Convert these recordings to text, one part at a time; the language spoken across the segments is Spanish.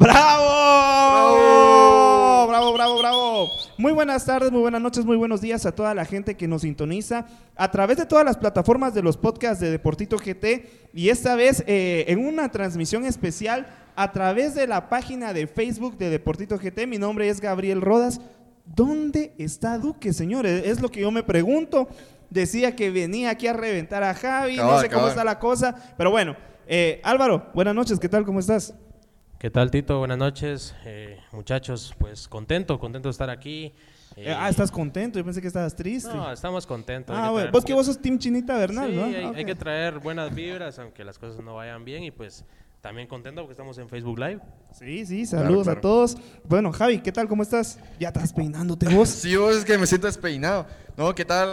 ¡Bravo! ¡Bravo, bravo, bravo! Muy buenas tardes, muy buenas noches, muy buenos días a toda la gente que nos sintoniza a través de todas las plataformas de los podcasts de Deportito GT y esta vez eh, en una transmisión especial a través de la página de Facebook de Deportito GT. Mi nombre es Gabriel Rodas. ¿Dónde está Duque, señores? Es lo que yo me pregunto. Decía que venía aquí a reventar a Javi, no Cabal, sé cómo está la cosa, pero bueno. eh, Álvaro, buenas noches, ¿qué tal? ¿Cómo estás? ¿Qué tal, Tito? Buenas noches, eh, muchachos. Pues contento, contento de estar aquí. Eh, ah, estás contento, yo pensé que estabas triste. No, estamos contentos. hay Ah, que bueno, traer- vos que vos sos Team Chinita Bernal, Sí, ¿no? hay, Ah, hay que traer buenas vibras, aunque las cosas no vayan bien. Y pues también contento porque estamos en Facebook Live. Sí, sí, saludos claro. a todos. Bueno, Javi, ¿qué tal? ¿Cómo estás? Ya estás peinándote vos. Sí, vos es que me siento despeinado. No, ¿qué tal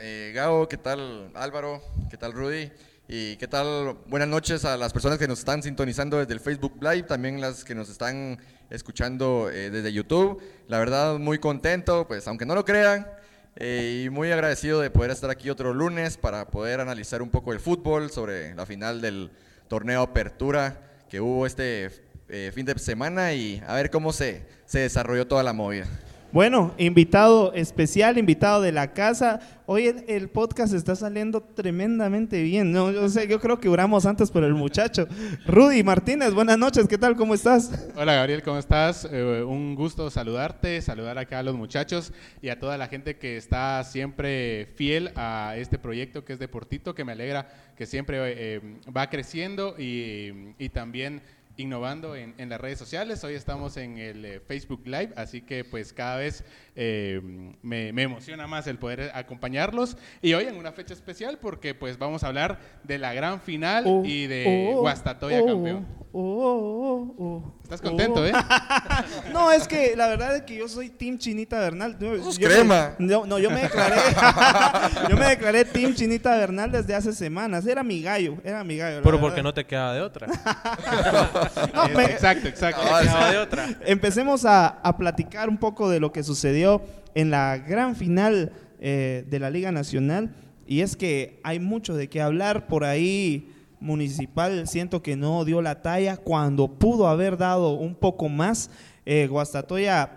eh, Gabo? ¿Qué tal Álvaro? ¿Qué tal Rudy? Y qué tal, buenas noches a las personas que nos están sintonizando desde el Facebook Live, también las que nos están escuchando eh, desde YouTube. La verdad, muy contento, pues aunque no lo crean, eh, y muy agradecido de poder estar aquí otro lunes para poder analizar un poco el fútbol sobre la final del torneo Apertura que hubo este eh, fin de semana y a ver cómo se, se desarrolló toda la movida. Bueno, invitado especial, invitado de la casa. Hoy el, podcast está saliendo tremendamente bien. No, yo sé, yo creo que duramos antes por el muchacho. Rudy Martínez, buenas noches, ¿qué tal? ¿Cómo estás? Hola Gabriel, ¿cómo estás? Eh, un gusto saludarte, saludar acá a los muchachos y a toda la gente que está siempre fiel a este proyecto que es Deportito, que me alegra que siempre eh, va creciendo y también innovando en, en las redes sociales. Hoy estamos en el eh, Facebook Live, así que pues cada vez eh, me, me emociona más el poder acompañarlos y hoy en una fecha especial porque pues vamos a hablar de la gran final Oh, y de oh, Guastatoya oh, campeón. oh, oh, oh, Estás oh. contento, ¿eh? No, es que la verdad es que yo soy Team Chinita Bernal. Yo- Sos yo me- crema. no, no, yo me declaré. yo me declaré Team Chinita Bernal desde hace semanas. Era mi gallo, era mi gallo. Pero verdad. porque no te queda de otra. No, Exacto, exacto. De otra. Empecemos a, a platicar un poco de lo que sucedió en la gran final eh, de la Liga Nacional. Y es que hay mucho de qué hablar por ahí. Municipal siento que no dio la talla cuando pudo haber dado un poco más. Eh, Guastatoya,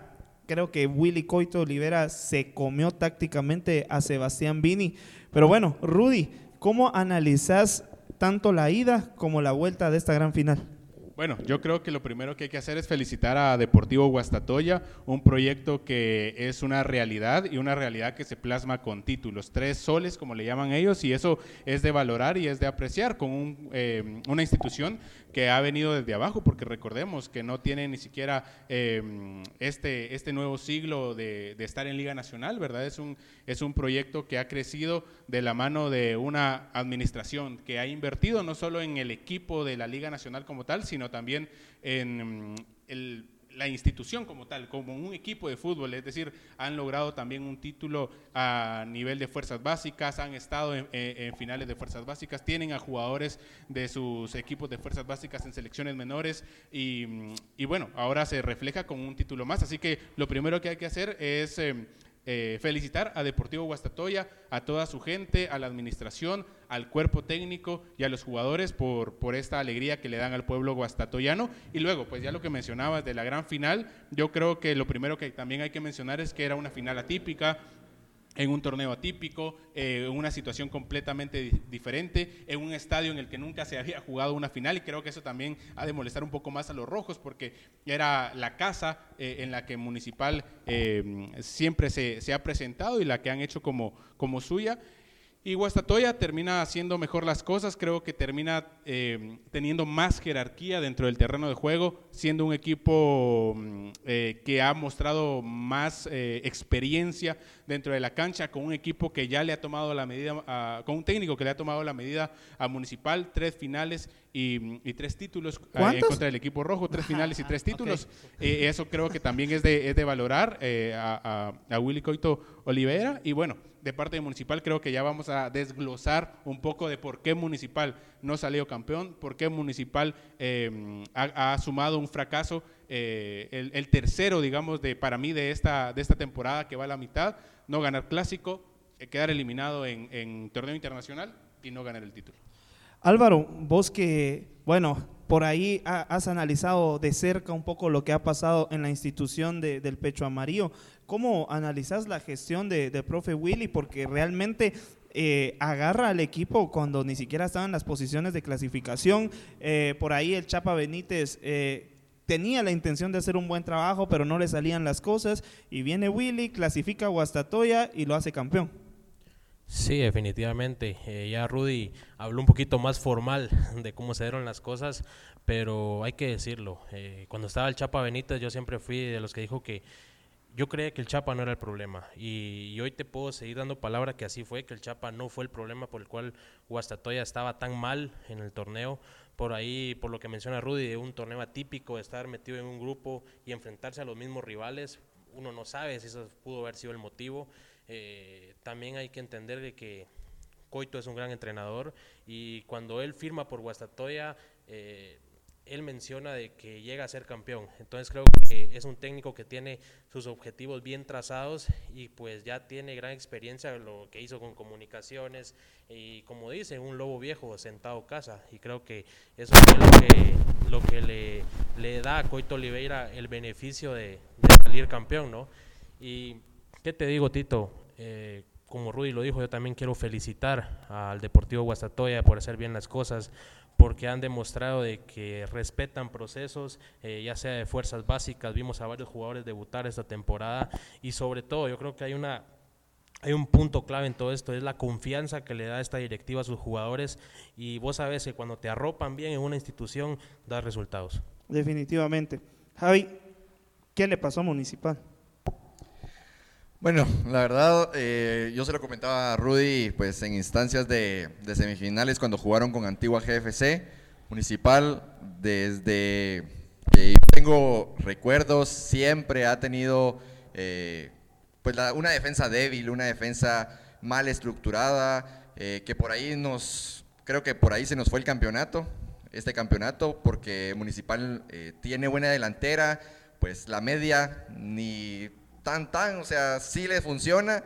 creo que Willy Coito Olivera se comió tácticamente a Sebastián Vini. Pero bueno, Rudy, ¿cómo analizas tanto la ida como la vuelta de esta gran final? Bueno, yo creo que lo primero que hay que hacer es felicitar a Deportivo Guastatoya, un proyecto que es una realidad y una realidad que se plasma con títulos, tres soles como le llaman ellos, y eso es de valorar y es de apreciar con un, eh, una institución que ha venido desde abajo, porque recordemos que no tiene ni siquiera eh, este, este nuevo siglo de, de estar en Liga Nacional, ¿verdad? Es un, es un proyecto que ha crecido de la mano de una administración que ha invertido no solo en el equipo de la Liga Nacional como tal, sino también en mm, el- la institución como tal, como un equipo de fútbol, es decir, han logrado también un título a nivel de fuerzas básicas, han estado en, en- en finales de fuerzas básicas, tienen a jugadores de sus equipos de fuerzas básicas en selecciones menores y, y bueno, ahora se refleja con un título más, así que lo primero que hay que hacer es... eh, eh, felicitar a Deportivo Guastatoya, a toda su gente, a la administración, al cuerpo técnico y a los jugadores por, por esta alegría que le dan al pueblo guastatoyano. Y luego, pues ya lo que mencionabas de la gran final, yo creo que lo primero que también hay que mencionar es que era una final atípica, en un torneo atípico, eh, en una situación completamente di- diferente, en un estadio en el que nunca se había jugado una final y creo que eso también ha de molestar un poco más a los rojos porque era la casa eh, en la que Municipal eh, siempre se, se ha presentado y la que han hecho como suya. Y Guastatoya termina haciendo mejor las cosas, creo que termina eh, teniendo más jerarquía dentro del terreno de juego, siendo un equipo mm, eh, que ha mostrado más eh, experiencia dentro de la cancha, con un equipo que ya le ha tomado la medida, a- con un técnico que le ha tomado la medida a Municipal, tres finales y, y tres títulos eh, en contra del equipo rojo, tres finales y tres títulos. Eh, eso creo que también es de, es de valorar eh, a, a- a Willy Coito Oliveira. Y bueno, de parte de Municipal creo que ya vamos a desglosar un poco de por qué Municipal no salió campeón, por qué Municipal eh, ha, sumado un fracaso, eh, el, tercero, digamos, de, para mí de esta, de esta temporada que va a la mitad, no ganar clásico, eh, quedar eliminado en, torneo internacional y no ganar el título. Álvaro, vos que, bueno, por ahí ha- has analizado de cerca un poco lo que ha pasado en la institución de- del pecho amarillo. ¿Cómo analizas la gestión de, de profe Willy? Porque realmente eh, agarra al equipo cuando ni siquiera estaban las posiciones de clasificación. Eh, por ahí el Chapa Benítez eh, tenía la intención de hacer un buen trabajo, pero no le salían las cosas. Y viene Willy, clasifica a Guastatoya y lo hace campeón. Sí, definitivamente. Ya Rudy habló un poquito más formal de cómo se dieron las cosas, pero hay que decirlo. cuando estaba el Chapa Benítez, yo siempre fui de los que dijo que yo creía que el Chapa no era el problema. Y, hoy te puedo seguir dando palabra que así fue, que el Chapa no fue el problema por el cual Guastatoya estaba tan mal en el torneo. Por ahí, por lo que menciona Rudy, de un torneo atípico, estar metido en un grupo y enfrentarse a los mismos rivales. Uno no sabe si eso pudo haber sido el motivo. Eh, también hay que entender de que Coito es un gran entrenador y cuando él firma por Guastatoya, eh, él menciona de que llega a ser campeón. Entonces creo que es un técnico que tiene sus objetivos bien trazados y pues ya tiene gran experiencia en lo que hizo con comunicaciones y como dice, un lobo viejo sentado casa y creo que eso es lo que, le, da a Coito Oliveira el beneficio de, de salir campeón, ¿no? Y ¿Qué te digo, Tito? Eh, como Rudy lo dijo, yo también quiero felicitar al Deportivo Guastatoya por hacer bien las cosas, porque han demostrado de que respetan procesos, eh, ya sea de fuerzas básicas, vimos a varios jugadores debutar esta temporada y sobre todo yo creo que hay una hay un punto clave en todo esto, es la confianza que le da esta directiva a sus jugadores y vos sabes que cuando te arropan bien en una institución das resultados. Definitivamente. Javi, ¿qué le pasó a Municipal? Bueno, la verdad, eh, yo se lo comentaba a Rudy, pues en instancias de, semifinales cuando jugaron con Antigua GFC, Municipal, desde que tengo recuerdos, siempre ha tenido eh, pues la- una defensa débil, una defensa mal estructurada, eh, que por ahí nos, creo que por ahí se nos fue el campeonato, este campeonato, porque Municipal eh, tiene buena delantera, pues la media ni tan tan, o sea, sí le funciona,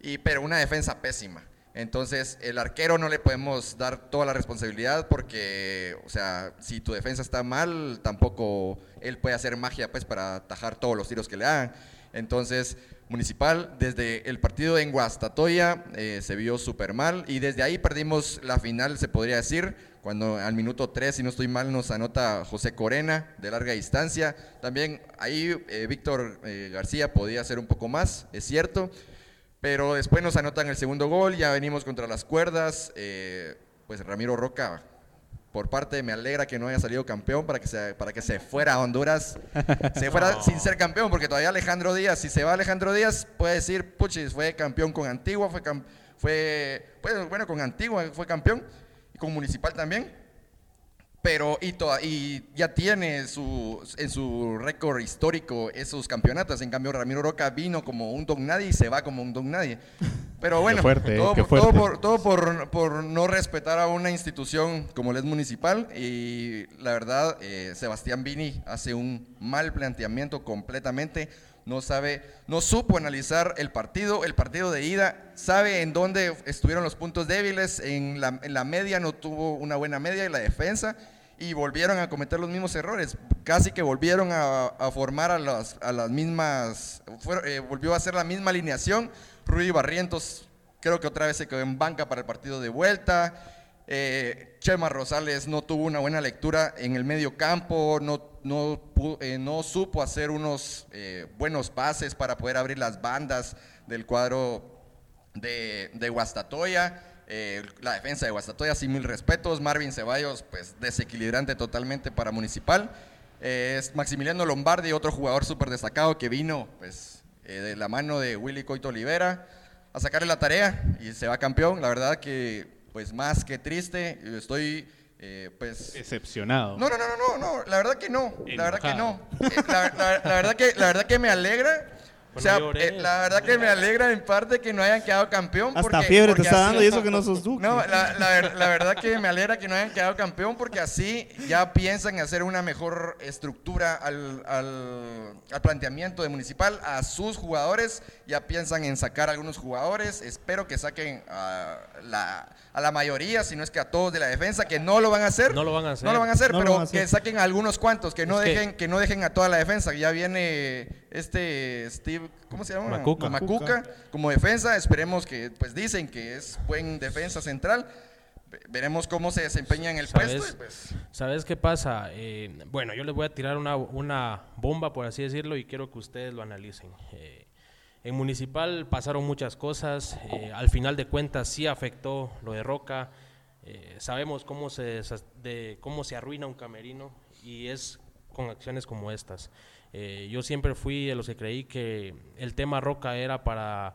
y, pero una defensa pésima. Entonces, el arquero no le podemos dar toda la responsabilidad porque, o sea, si tu defensa está mal, tampoco él puede hacer magia pues para atajar todos los tiros que le hagan. Entonces, Municipal, desde el partido en Guastatoya eh, se vio súper mal y desde ahí perdimos la final, se podría decir, cuando al minuto 3, si no estoy mal, nos anota José Corena de larga distancia. También ahí eh, Víctor eh, García podía hacer un poco más, es cierto, pero después nos anotan el segundo gol, ya venimos contra las cuerdas, pues Ramiro Roca, por parte me alegra que no haya salido campeón para que se, para que se fuera a Honduras, se fuera sin ser campeón, porque todavía Alejandro Díaz, si se va Alejandro Díaz, puede decir, puchis, fue campeón con Antigua, fue, fue pues, bueno, con Antigua fue campeón, y con Municipal también, pero y, toda- y ya tiene su, en su récord histórico esos campeonatos. En cambio, Ramiro Roca vino como un don nadie y se va como un don nadie. Pero bueno, fuerte, todo, por, todo fuerte. por- todo por, por no respetar a una institución como la es municipal. Y la verdad, eh, Sebastián Vini hace un mal planteamiento completamente. No sabe, no supo analizar el partido, el partido de ida, sabe en dónde estuvieron los puntos débiles, en la, en la media no tuvo una buena media y la defensa, y volvieron a cometer los mismos errores. Casi que volvieron a, formar a las, a las mismas, fue- eh, volvió a hacer la misma alineación. Rudy Barrientos creo que otra vez se quedó en banca para el partido de vuelta. Eh, Chema Rosales no tuvo una buena lectura en el medio campo, no, no, eh, no supo hacer unos buenos pases para poder abrir las bandas del cuadro de, de Guastatoya. Eh, la defensa de Guastatoya, sin mil respetos. Marvin Ceballos, pues desequilibrante totalmente para Municipal. Eh, es Maximiliano Lombardi, otro jugador súper destacado que vino pues, eh, de la mano de Willy Coito Olivera a sacarle la tarea y se va campeón. La verdad que, pues más que triste, estoy eh, pues... Decepcionado. No, no, no, no, no, la verdad que no, la verdad que no. Enojado. Eh, la, la- la verdad que, la verdad que me alegra. O sea, no eh, la verdad que me alegra en parte que no hayan quedado campeón. Hasta porque- fiebre te está así- dando y eso que no sos Duque. No, la, la ver- la verdad que me alegra que no hayan quedado campeón porque así ya piensan hacer una mejor estructura al, al- al planteamiento de Municipal, a sus jugadores, ya piensan en sacar algunos jugadores, espero que saquen a la, a la mayoría, si no es que a todos de la defensa, que no lo van a hacer. No lo van a hacer. No lo van a hacer, No pero van a hacer. que saquen a algunos cuantos, que no, Es que- dejen, que... no dejen a toda la defensa, que ya viene este Steve, ¿cómo se llama? Macuca. Macuca, como defensa, esperemos que, pues dicen que es buen defensa central, Ve- veremos cómo se desempeña en el ¿Sabes? puesto. y pues, ¿Sabes qué pasa? Eh, bueno, yo les voy a tirar una, una bomba, por así decirlo, y quiero que ustedes lo analicen. Eh, en Municipal pasaron muchas cosas, eh, al final de cuentas sí afectó lo de Roca, eh, sabemos cómo se, de, cómo se arruina un camerino y es con acciones como estas. Eh, yo siempre fui de los que creí que el tema Roca era para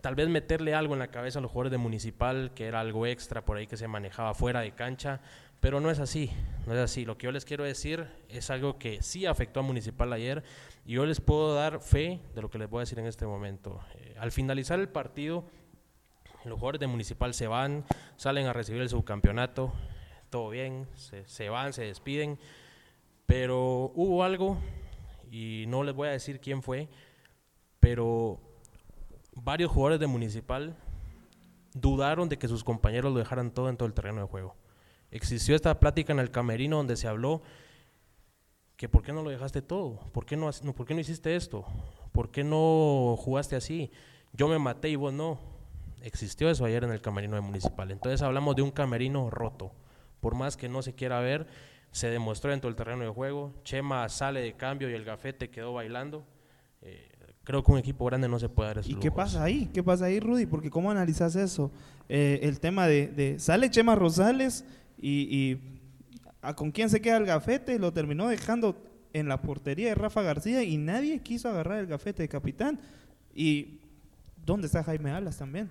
tal vez meterle algo en la cabeza a los jugadores de Municipal, que era algo extra por ahí que se manejaba fuera de cancha, pero no es así, no es así. Lo que yo les quiero decir es algo que sí afectó a Municipal ayer y yo les puedo dar fe de lo que les voy a decir en este momento. Eh, al finalizar el partido, los jugadores de Municipal se van, salen a recibir el subcampeonato, todo bien, se, se van, se despiden, pero hubo algo, y no les voy a decir quién fue, pero varios jugadores de Municipal dudaron de que sus compañeros lo dejaran todo en todo el terreno de juego. Existió esta plática en el camerino donde se habló que por qué no lo dejaste todo, por qué no, por qué no hiciste esto, por qué no jugaste así, yo me maté y vos no. Existió eso ayer en el camerino de Municipal. Entonces hablamos de un camerino roto. Por más que no se quiera ver, se demostró dentro del terreno de juego. Chema sale de cambio y el gafete quedó bailando. Eh, creo que un equipo grande no se puede dar esos ¿Y qué pasa ahí? ¿Qué pasa ahí, Rudy? Porque ¿cómo analizas eso? Eh, el tema de, de- sale Chema Rosales y, y ¿a con quién se queda el gafete? Lo terminó dejando en la portería de Rafa García y nadie quiso agarrar el gafete de capitán. ¿Y dónde está Jaime Alas también?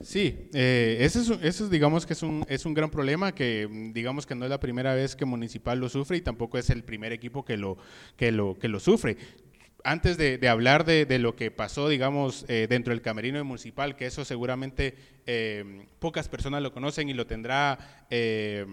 Sí, eh, ese, es, ese es, digamos que es un, es un gran problema que digamos que no es la primera vez que Municipal lo sufre y tampoco es el primer equipo que lo, que lo, que lo sufre. Antes de, hablar de, lo que pasó, digamos, eh, dentro del camerino Municipal, que eso seguramente eh, pocas personas lo conocen y lo tendrá eh,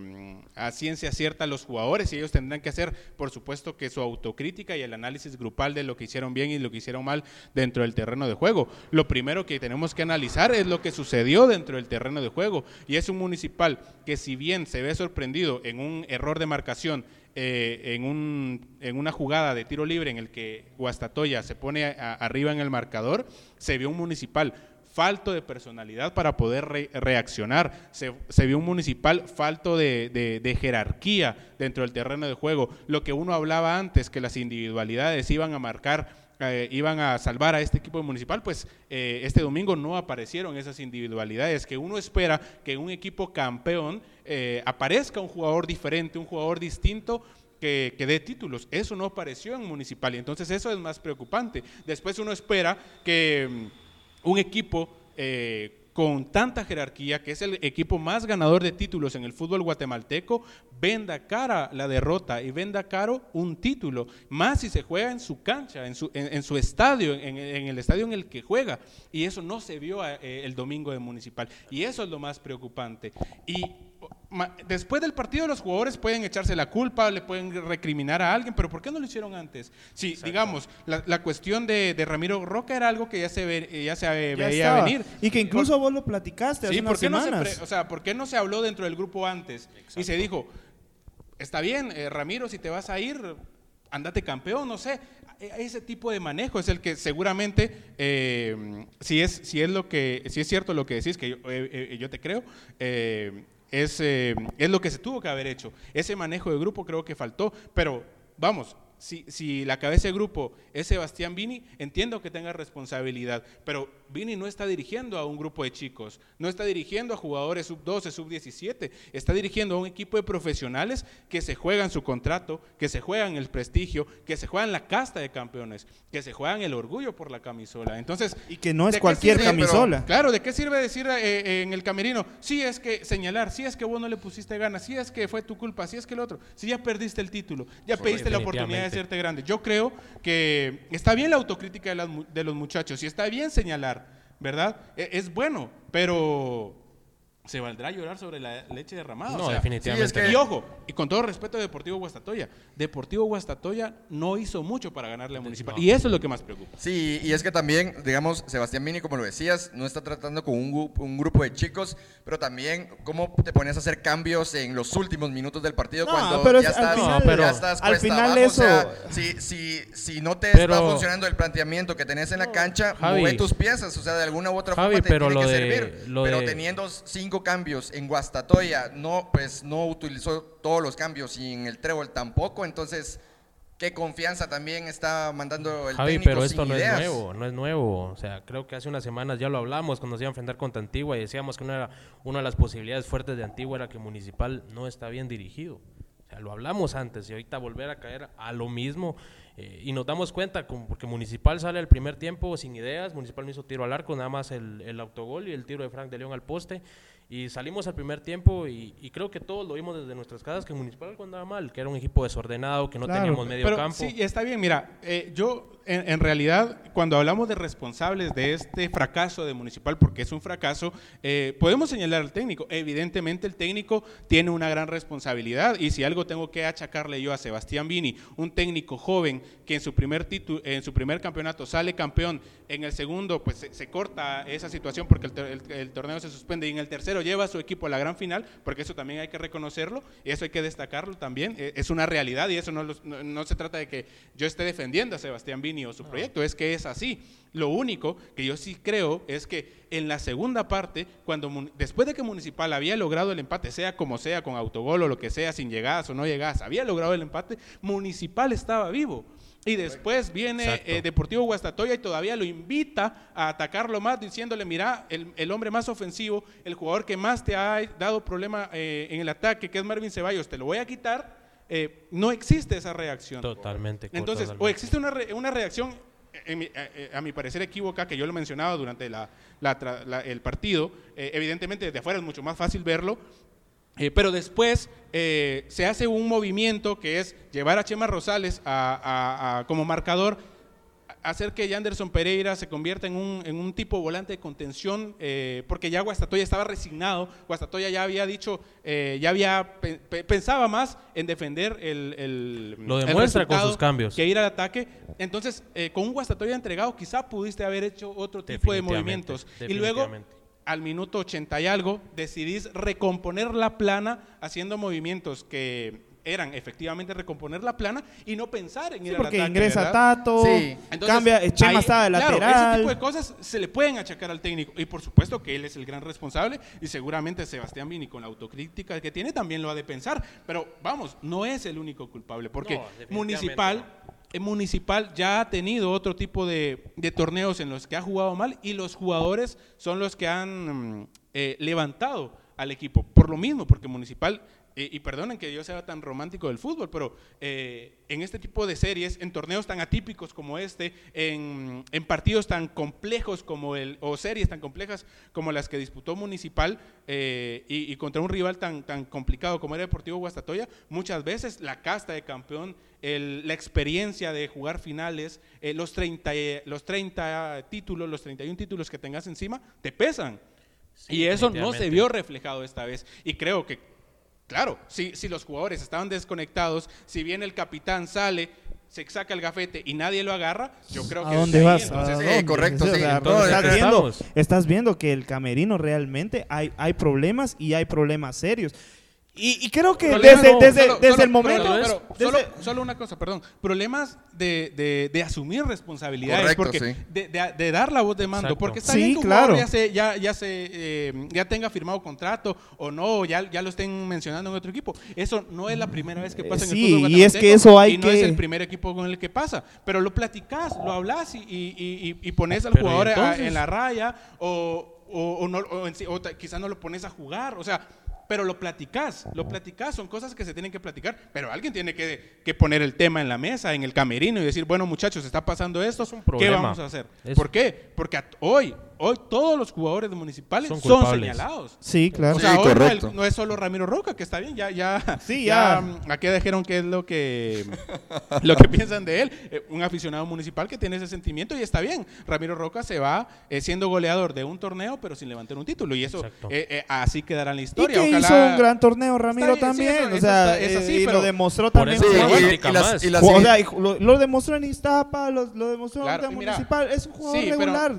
a ciencia cierta los jugadores y ellos tendrán que hacer, por supuesto, que su autocrítica y el análisis grupal de lo que hicieron bien y lo que hicieron mal dentro del terreno de juego. Lo primero que tenemos que analizar es lo que sucedió dentro del terreno de juego y es un municipal que si bien se ve sorprendido en un error de marcación, eh, en, un, en una jugada de tiro libre en el que Guastatoya se pone a- arriba en el marcador, se vio un municipal falto de personalidad para poder re- reaccionar. Se, se vio un municipal falto de, de- de jerarquía dentro del terreno de juego. Lo que uno hablaba antes, que las individualidades iban a marcar eh, iban a salvar a este equipo municipal, pues eh, este domingo no aparecieron esas individualidades que uno espera que un equipo campeón eh, aparezca un jugador diferente, un jugador distinto que, que dé títulos. Eso no apareció en municipal y entonces eso es más preocupante. Después uno espera que mm, un equipo con tanta jerarquía, que es el equipo más ganador de títulos en el fútbol guatemalteco, venda cara la derrota y venda caro un título, más si se juega en su cancha, en su, en, su estadio, en, en el estadio en el que juega. Y eso no se vio eh, el domingo de Municipal. Y eso es lo más preocupante. Y después del partido los jugadores pueden echarse la culpa, le pueden recriminar a alguien, pero ¿por qué no lo hicieron antes? Si, digamos, la, la cuestión de, de Ramiro Roca era algo que ya se, ve- ya se Ya veía estaba. venir. Y que incluso vos lo platicaste hace Sí, unas ¿por qué, no se semanas. o sea, ¿por qué no se habló dentro del grupo antes? Y se dijo, está bien, eh, Ramiro, si te vas a ir, andate campeón, no sé. E- Ese tipo de manejo es el que seguramente, eh, si, es, si, es lo que, si es cierto lo que decís, que yo, eh, eh, yo te creo, eh, es, eh, es lo que se tuvo que haber hecho. Ese manejo de grupo creo que faltó, pero vamos, si, si la cabeza de grupo es Sebastián Vini, entiendo que tenga responsabilidad, pero Vini no está dirigiendo a un grupo de chicos, no está dirigiendo a jugadores sub-12, sub-17, está dirigiendo a un equipo de profesionales que se juegan su contrato, que se juegan el prestigio, que se juegan la casta de campeones, que se juegan el orgullo por la camisola. Entonces, Y que no es ¿de qué cualquier sirve? camisola. Claro, ¿de qué sirve decir eh, eh, en el camerino? Sí es que señalar, sí es que vos no le pusiste ganas, sí es que fue tu culpa, sí es que el otro, si ya perdiste el título, ya pediste la oportunidad de. Grande. Yo creo que está bien la autocrítica de, las de los muchachos y está bien señalar, ¿verdad? E- Es bueno, pero se valdrá llorar sobre la leche derramada. No, o sea, definitivamente. sí, es que- y ojo, y con todo respeto de Deportivo Guastatoya, Deportivo Guastatoya no hizo mucho para ganarle a Municipal. No. Y eso es lo que más preocupa. Sí, y es que también, digamos, Sebastián Mini, como lo decías, no está tratando con un, un grupo de chicos, pero también cómo te pones a hacer cambios en los últimos minutos del partido No, cuando pero ya, es- al estás, final- pero- ya estás al cuesta final abajo, eso- o sea, si, si, si no te Pero- está funcionando el planteamiento que tenés en la cancha, Javi. mueve tus piezas, o sea, de alguna u otra Javi, forma te pero tiene lo que de- servir. lo pero de- teniendo cinco cambios en Guastatoya, no, pues no utilizó todos los cambios y en el trébol tampoco, entonces... ¿Qué confianza también está mandando el Javi, técnico pero sin esto no ideas? es nuevo, no es nuevo. O sea, creo que hace unas semanas ya lo hablamos cuando se iba a enfrentar contra Antigua y decíamos que una, era- una de las posibilidades fuertes de Antigua era que Municipal no está bien dirigido. O sea, lo hablamos antes y ahorita volver a caer a lo mismo. eh, y nos damos cuenta, como- porque Municipal sale al primer tiempo sin ideas, Municipal no hizo tiro al arco, nada más el, el autogol y el tiro de Frank de León al poste. Y salimos al primer tiempo y, y creo que todos lo vimos desde nuestras casas, que Municipal algo andaba mal, que era un equipo desordenado, que no Claro, teníamos medio Pero campo. sí, está bien. Mira, eh, yo en, en realidad, cuando hablamos de responsables de este fracaso de Municipal, porque es un fracaso, eh, podemos señalar al técnico. Evidentemente, el técnico tiene una gran responsabilidad. Y si algo tengo que achacarle yo a Sebastián Vini, un técnico joven que en su primer título, en su primer campeonato sale campeón, en el segundo, pues se, se corta esa situación porque el, el- el torneo se suspende, y en el tercero lleva a su equipo a la gran final, porque eso también hay que reconocerlo, y eso hay que destacarlo también. eh, Es una realidad y eso no, los- no, no se trata de que yo esté defendiendo a Sebastián Vini o su proyecto, es que es así. Lo único que yo sí creo es que en la segunda parte, cuando después de que Municipal había logrado el empate, sea como sea, con autogol o lo que sea, sin llegadas o no llegadas, había logrado el empate, Municipal estaba vivo. Y después viene eh, Deportivo Guastatoya y todavía lo invita a atacarlo más, diciéndole, mira, el, el hombre más ofensivo, el jugador que más te ha dado problema eh, en el ataque, que es Marvin Ceballos, te lo voy a quitar. Eh, no existe esa reacción. Totalmente. Entonces, o existe una, re- una reacción, en mi- a, a mi parecer equívoca, que yo lo mencionaba durante la- la la- el partido. Evidentemente, desde afuera es mucho más fácil verlo. Eh, pero después eh, se hace un movimiento que es llevar a Chema Rosales a- a- a- como marcador, hacer que Yanderson Pereira se convierta en un, en un tipo volante de contención, eh, porque ya Guastatoya estaba resignado, Guastatoya ya había dicho, eh, ya había pe- pe- pensaba más en defender el, el Lo el demuestra con sus cambios. que ir al ataque. Entonces, eh, con un Guastatoya entregado, quizá pudiste haber hecho otro tipo de movimientos. Y luego. Al minuto 80 y algo, decidís recomponer la plana haciendo movimientos que eran efectivamente recomponer la plana y no pensar en ir Sí, al porque ataque, ingresa ¿verdad? Tato, Sí. Entonces, cambia, Chema estaba de claro, ese lateral. tipo de cosas se le pueden achacar al técnico. Y por supuesto que él es el gran responsable y seguramente Sebastián Vini con la autocrítica que tiene también lo ha de pensar. Pero vamos, no es el único culpable porque No, Municipal, Municipal ya ha tenido otro tipo de, torneos en los que ha jugado mal y los jugadores son los que han mm, eh, levantado al equipo. Por lo mismo, porque Municipal eh, y perdonen que yo sea tan romántico del fútbol, pero eh, en este tipo de series, en torneos tan atípicos como este, en, en partidos tan complejos como el, o series tan complejas como las que disputó Municipal eh, y, y contra un rival tan, tan complicado como era Deportivo Guastatoya, muchas veces la casta de campeón, el- la experiencia de jugar finales, eh, los, 30, eh, los 30 títulos, los 31 títulos que tengas encima, te pesan. Sí, y eso no se vio reflejado esta vez. Y creo que, claro, si, si los jugadores estaban desconectados, si bien el capitán sale, se saca el gafete y nadie lo agarra, yo creo que ¿A dónde vas? entonces, ¿A sí, dónde? sea, sí. Entonces, estás, viendo, estás viendo que el camerino realmente hay, hay problemas y hay problemas serios. Y, y creo que Problemas- desde, no, desde, solo- desde solo- el momento... pero- desde- solo, solo una cosa, perdón. Problemas de, de- de asumir responsabilidades. Correcto, porque sí. de, de- de dar la voz de mando. Exacto. Porque está Sí, bien que un claro. jugador ya, se, ya, ya, se, eh, ya tenga firmado contrato o no, ya, ya lo estén mencionando en otro equipo. Eso no es la primera vez que pasa en Sí, el fútbol y es que eso hay y no es que- el primer equipo con el que pasa. Pero lo platicás, lo hablas y, y, y- y pones al Pero, ¿y jugador a- en la raya o, o, o no, o en sí- o quizás no lo pones a jugar. O sea, pero lo platicás, lo platicás, son cosas que se tienen que platicar, pero alguien tiene que, que poner el tema en la mesa, en el camerino y decir, bueno muchachos, está pasando esto, un ¿qué vamos a hacer? Es- ¿Por qué? Porque hoy, hoy todos los jugadores municipales Son señalados. Sí, claro. O sea, Sí, hoy no, correcto. el- no es solo Ramiro Roca, que está bien, ya, ya, Sí, ya. mm, aquí dijeron qué es lo que, lo que piensan de él. Eh, un aficionado municipal que tiene ese sentimiento y está bien. Ramiro Roca se va eh, siendo goleador de un torneo, pero sin levantar un título. Y eso eh, eh, así quedará en la Y historia. que Ojalá- hizo un gran torneo Ramiro bien, sí, también, eso- o sea, está- es así, y pero- lo demostró también. y- y y y lo, lo demostró en Iztapa, lo, lo demostró Claro, en y mira, Municipal, es un jugador regular.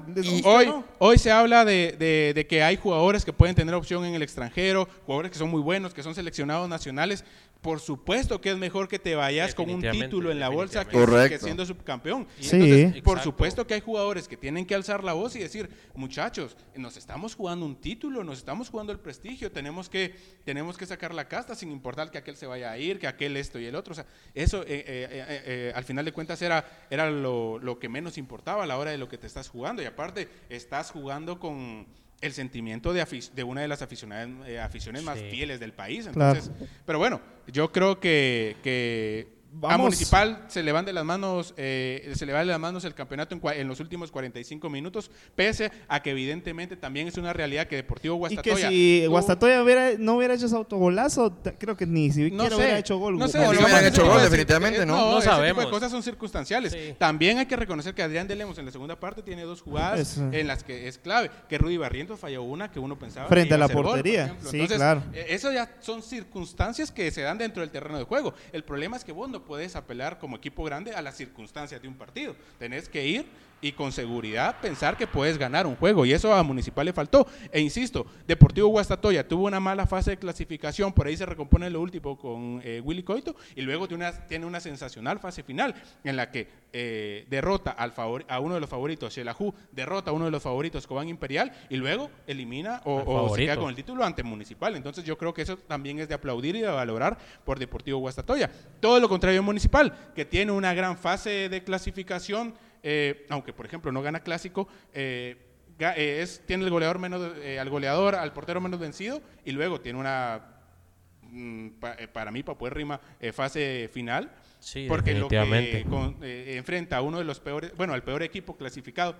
o Hoy, no. Hoy se habla de, de- de que hay jugadores que pueden tener opción en el extranjero, jugadores que son muy buenos, que son seleccionados nacionales. Por supuesto que es mejor que te vayas con un título en la bolsa que, siendo subcampeón. Y Sí. entonces, por supuesto que hay jugadores que tienen que alzar la voz y decir, muchachos, nos estamos jugando un título, nos estamos jugando el prestigio, tenemos que, tenemos que sacar la casta sin importar que aquel se vaya a ir, que aquel esto y el otro. O sea, eso eh, eh, eh, al final de cuentas era, era lo, lo que menos importaba a la hora de lo que te estás jugando. Y aparte, estás jugando con el sentimiento de, de una de las aficionadas, eh, aficiones más fieles del país. Claro. Entonces, pero bueno, yo creo que, que a. Municipal se le van de las manos, eh, se le va de las manos el campeonato en, cua- en los últimos 45 minutos, pese a que evidentemente también es una realidad que Deportivo Y Guastatoya que si Guastatoya hubiera, no hubiera hecho ese autogolazo, creo que ni siquiera no sé, hubiera hecho gol. No sé, No, ese hecho tipo gol, de- definitivamente, eh, ¿no? No ese tipo sabemos. de cosas son circunstanciales. Sí. También hay que reconocer que Adrián de Lemos en la segunda parte tiene dos jugadas Eso. en las que es clave. Que Rudy Barrientos falló una que uno pensaba Frente que a iba la ser gol, por portería. Sí, Entonces, claro. eh, Eso ya son circunstancias que se dan dentro del terreno de juego. El problema es que vos no puedes apelar como equipo grande a las circunstancias de un partido. Tenés que ir y con seguridad pensar que puedes ganar un juego. Y eso a Municipal le faltó. E insisto, Deportivo Guastatoya tuvo una mala fase de clasificación, por ahí se recompone lo último con eh, Willy Coito, y luego tiene una, tiene una sensacional fase final en la que eh, derrota al favor, a uno de los favoritos, Shelahu, derrota a uno de los favoritos, Cobán Imperial, y luego elimina o, se queda con el título ante Municipal. Entonces yo creo que eso también es de aplaudir y de valorar por Deportivo Guastatoya. Todo lo contrario Municipal, que tiene una gran fase de clasificación, eh, aunque por ejemplo no gana clásico, eh, eh, es, tiene el goleador menos, al goleador, al portero menos vencido, y luego tiene una, mm, pa- para mí, para poder rima, fase final. Sí, porque lo que con- enfrenta a uno de los peores, bueno, al peor equipo clasificado,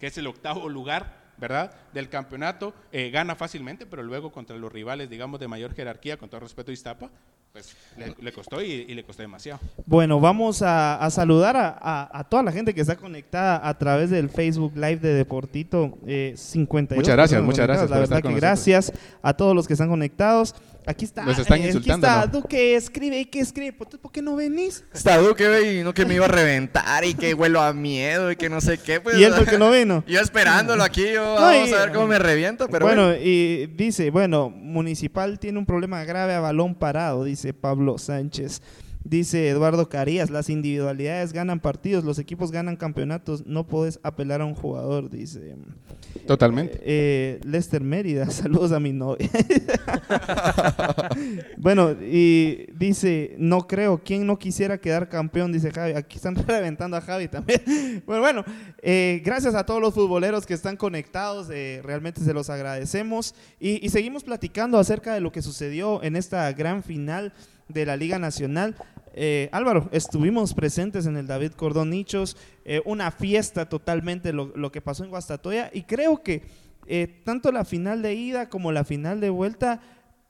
que es el octavo lugar, ¿verdad? Del campeonato, eh, gana fácilmente, pero luego contra los rivales, digamos, de mayor jerarquía, con todo respeto a Iztapa, pues le, le costó y, y le costó demasiado. Bueno, vamos a, a saludar a, a- a toda la gente que está conectada a través del Facebook Live de Deportito eh, 52. Muchas gracias, muchas gracias. La por verdad estar que con gracias a todos los que están conectados. Aquí está, Nos están eh, aquí insultando, está ¿no? Duque, escribe, ¿y qué escribe? ¿Por por qué no venís? Está Duque, y no que me iba a reventar y que huelo a miedo y que no sé qué. Pues, y él porque no vino. Yo esperándolo aquí, yo No, vamos y- a ver cómo me reviento, pero bueno, bueno. y dice, bueno, Municipal tiene un problema grave a balón parado, dice Pablo Sánchez. Dice Eduardo Carías, las individualidades ganan partidos, los equipos ganan campeonatos, no puedes apelar a un jugador, dice. Totalmente. Eh, Lester Mérida, saludos a mi novia. bueno, y dice, no creo, ¿quién no quisiera quedar campeón? Dice Javi, aquí están reventando a Javi también. bueno, bueno, eh, gracias a todos los futboleros que están conectados, eh, realmente se los agradecemos. Y, y seguimos platicando acerca de lo que sucedió en esta gran final de la Liga Nacional. Eh, Álvaro, estuvimos presentes en el David Cordón Nichos, eh, una fiesta totalmente lo, lo que pasó en Guastatoya y creo que eh, tanto la final de ida como la final de vuelta,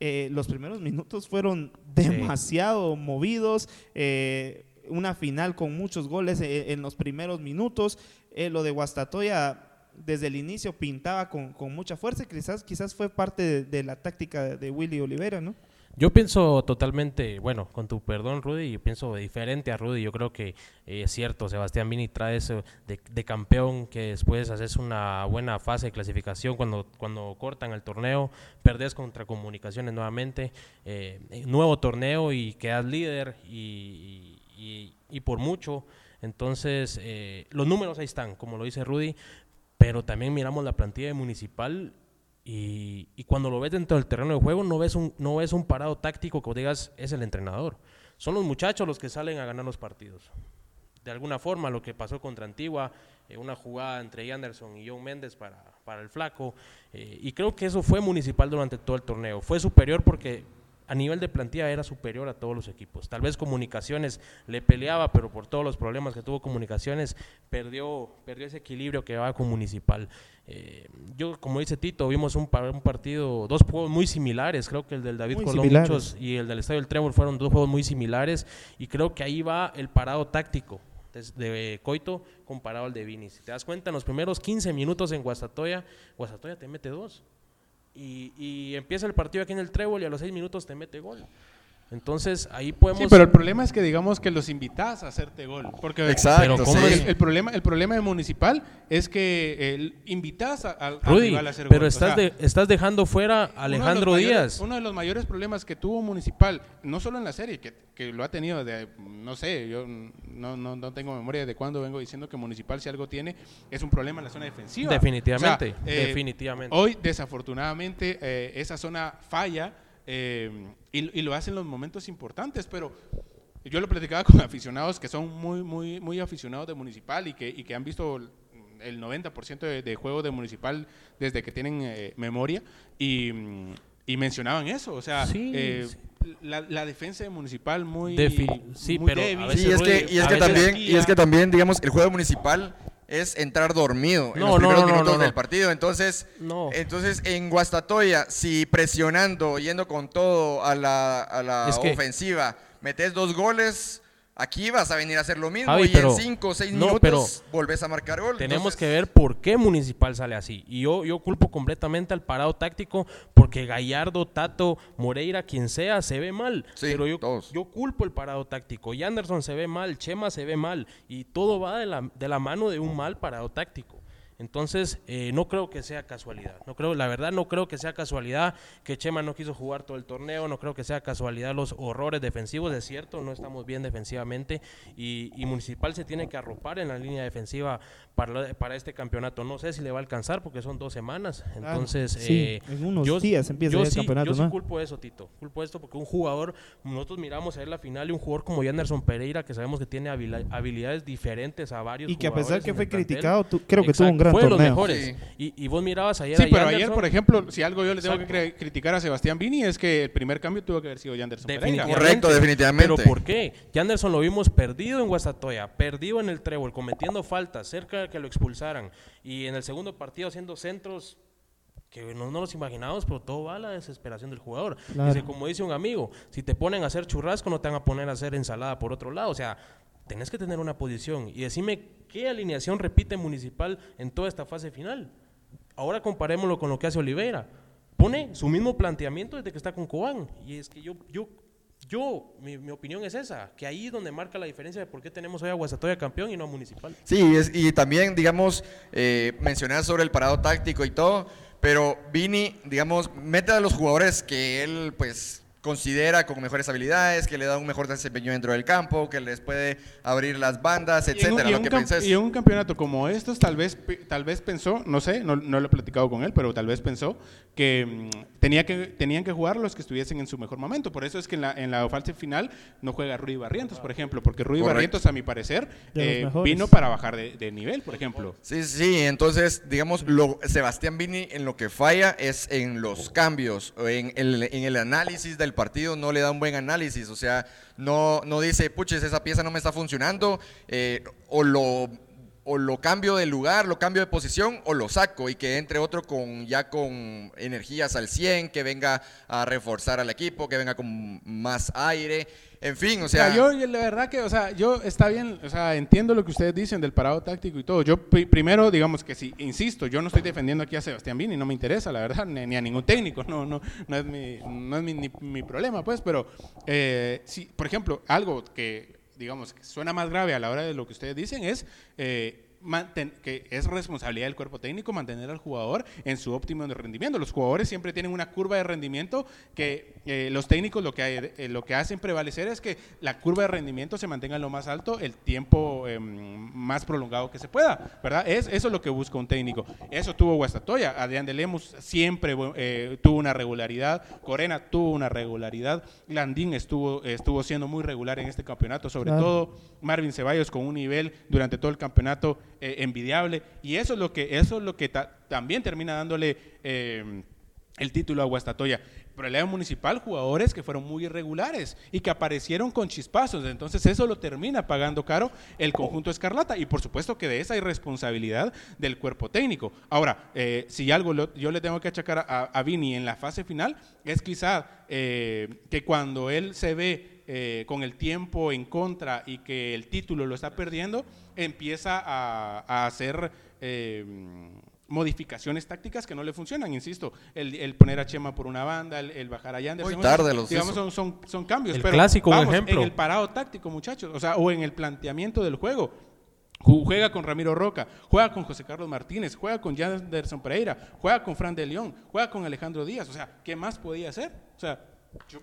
eh, los primeros minutos fueron demasiado movidos, eh, una final con muchos goles en los primeros minutos, Eh, lo de Guastatoya desde el inicio pintaba con, con mucha fuerza y quizás, quizás fue parte de, de la táctica de, de Willy Olivera, ¿no? Yo pienso totalmente, bueno, con tu perdón, Rudy, yo pienso diferente a Rudy. Yo creo que eh, es cierto, Sebastián Vini trae eso de, de, campeón, que después haces una buena fase de clasificación cuando, cuando cortan el torneo, perdés contra Comunicaciones nuevamente, eh, nuevo torneo y quedas líder y, y, y por mucho. Entonces, eh, los números ahí están, como lo dice Rudy, pero también miramos la plantilla de Municipal y, cuando lo ves dentro del terreno de juego, no ves, un, no ves un parado táctico que digas es el entrenador. Son los muchachos los que salen a ganar los partidos. De alguna forma, lo que pasó contra Antigua, eh, una jugada entre Anderson y John Méndez para, para el flaco. Eh, y creo que eso fue municipal durante todo el torneo. Fue superior porque a nivel de plantilla era superior a todos los equipos. Tal vez Comunicaciones le peleaba, pero por todos los problemas que tuvo Comunicaciones, perdió, perdió ese equilibrio que va con Municipal. Eh, yo, como dice Tito, vimos un, un, partido, dos juegos muy similares. Creo que el del David Colón y el del Estadio del Trébol fueron dos juegos muy similares. Y creo que ahí va el parado táctico de Coito comparado al de Vini. Si te das cuenta, en los primeros 15 minutos en Guastatoya, Guastatoya te mete dos. Y, y, empieza el partido aquí en el Trébol y a los seis minutos te mete gol. Entonces ahí podemos. Sí, pero el problema es que digamos que los invitas a hacerte gol. Porque Exacto, pero sí. el, el, problema, el problema de Municipal es que invitas a, a, Rudy, rival a hacer pero gol. estás, o sea, de, estás dejando fuera a Alejandro uno Díaz. Mayores, uno de los mayores problemas que tuvo Municipal, no solo en la serie, que, que lo ha tenido de, no sé, yo no, no, no, tengo memoria de cuándo vengo diciendo que Municipal si algo tiene es un problema en la zona defensiva. Definitivamente, o sea, eh, definitivamente. Hoy desafortunadamente eh, esa zona falla. Eh, y, y, lo hacen en los momentos importantes, pero yo lo platicaba con aficionados que son muy, muy, muy aficionados de Municipal y que, y que han visto el 90% de, de, juego de Municipal desde que tienen eh, memoria y, y, mencionaban eso, o sea, sí, eh, sí. La, la, defensa de Municipal muy, Defi sí, muy pero débil. Sí, es que, y es que también, y es que también, digamos, el juego municipal es entrar dormido en No, los primeros no, no, minutos del partido. Entonces, No. entonces en Guastatoya, si presionando, yendo con todo a la, a la ofensiva, metes dos goles, aquí vas a venir a hacer lo mismo Javi, y pero- en cinco o seis no, minutos volvés a marcar gol. Tenemos Entonces, que ver por qué Municipal sale así. Y yo, yo culpo completamente al parado táctico porque Gallardo, Tato, Moreira, quien sea, se ve mal. Sí, Pero yo, todos. yo culpo el parado táctico. Y Anderson se ve mal, Chema se ve mal. Y todo va de la, de la mano de un mal parado táctico. Entonces, eh, no creo que sea casualidad. No creo, la verdad, no creo que sea casualidad que Chema no quiso jugar todo el torneo. No creo que sea casualidad los horrores defensivos. Es cierto, no estamos bien defensivamente. Y, y Municipal se tiene que arropar en la línea defensiva para, para este campeonato. No sé si le va a alcanzar porque son dos semanas. Entonces, sí, eh, en unos yo, días empieza yo el sí, campeonato, Yo sí ¿no? culpo eso, Tito. Culpo esto porque un jugador, nosotros miramos a ver la final y un jugador como Anderson Pereira, que sabemos que tiene habilidades diferentes a varios Y que a pesar que fue plantel. criticado, tu- creo que tuvo un Exacto, gran fue de los mejores. Sí. Y, y vos mirabas ayer Sí, a pero ayer, por ejemplo, si algo yo le tengo que criticar a Sebastián Vini es que el primer cambio tuvo que haber sido Yanderson. Definitivamente. Correcto, definitivamente. Pero ¿por qué? Yanderson lo vimos perdido en Guastatoya, perdido en el Trébol, cometiendo faltas, cerca de que lo expulsaran. Y en el segundo partido haciendo centros que no, no los imaginábamos, pero todo va a la desesperación del jugador. Claro. Dice, como dice un amigo, si te ponen a hacer churrasco, no te van a poner a hacer ensalada por otro lado. O sea, tenés que tener una posición. Y decime qué alineación repite Municipal en toda esta fase final. Ahora comparémoslo con lo que hace Oliveira. Pone su mismo planteamiento desde que está con Cobán. Y es que yo, yo, yo mi, opinión es esa, que ahí es donde marca la diferencia de por qué tenemos hoy a Guasatoya campeón y no a Municipal. Sí, y también, digamos, eh, mencionar sobre el parado táctico y todo, pero Vini, digamos, mete a los jugadores que él, pues, considera con mejores habilidades, que le da un mejor desempeño dentro del campo, que les puede abrir las bandas, Y en un- etcétera, y en lo un que cam- pensés. Y en un campeonato como estos, tal vez, tal vez pensó, no sé, no, no lo he platicado con él, pero tal vez pensó que mm, tenía que tenían que jugar los que estuviesen en su mejor momento. Por eso es que en la, en la fase final no juega Rudy Barrientos, por ejemplo, porque Rudy Correcto. Barrientos, a mi parecer, eh, vino para bajar de, de nivel, por ejemplo. Sí, sí, entonces, digamos, lo, Sebastián Vini en lo que falla es en los cambios, o en el, en el análisis del partido, no le da un buen análisis, o sea, no, no dice, puches, esa pieza no me está funcionando, eh, o lo o lo cambio de lugar, lo cambio de posición o lo saco y que entre otro con ya con energías al 100, que venga a reforzar al equipo, que venga con más aire. En fin, o O sea, yo la verdad que, o sea, yo está bien, o sea, entiendo lo que ustedes dicen del parado táctico y todo. Yo pri- primero, digamos que sí, insisto, yo no estoy defendiendo aquí a Sebastián Vini, no me interesa, la verdad, ni, ni a ningún técnico, no, no, no es mi, no es mi, ni- mi problema, pues, pero eh, sí, por ejemplo, algo que, digamos, suena más grave a la hora de lo que ustedes dicen es eh, que es responsabilidad del cuerpo técnico mantener al jugador en su óptimo de rendimiento. Los jugadores siempre tienen una curva de rendimiento que eh, los técnicos lo que, eh, lo que hacen prevalecer es que la curva de rendimiento se mantenga en lo más alto el tiempo eh, más prolongado que se pueda, ¿verdad? Es, eso es lo que busca un técnico. Eso tuvo Guastatoya. Adrián de Lemos siempre eh, tuvo una regularidad. Corena tuvo una regularidad. Landín estuvo, estuvo siendo muy regular en este campeonato, sobre Claro. todo Marvin Ceballos con un nivel durante todo el campeonato eh, envidiable. Y eso es lo que, eso es lo que ta- también termina dándole eh, el título a Guastatoya. Problema municipal, jugadores que fueron muy irregulares y que aparecieron con chispazos. Entonces eso lo termina pagando caro el conjunto Escarlata. Y por supuesto que de esa irresponsabilidad del cuerpo técnico. Ahora, eh, si algo lo- yo le tengo que achacar a, Vini en la fase final, es quizá eh, que cuando él se ve eh, con el tiempo en contra y que el título lo está perdiendo, empieza a, a hacer eh, modificaciones tácticas que no le funcionan, insisto, el, el poner a Chema por una banda, el, el bajar a Yanders, Muy tarde los digamos, son, son, son cambios. El pero clásico, vamos, ejemplo. En el parado táctico, muchachos, o sea, o en el planteamiento del juego. Ju- Juega con Ramiro Roca, juega con José Carlos Martínez, juega con Janderson Pereira, juega con Fran de León, juega con Alejandro Díaz. O sea, ¿qué más podía hacer? O sea, yo,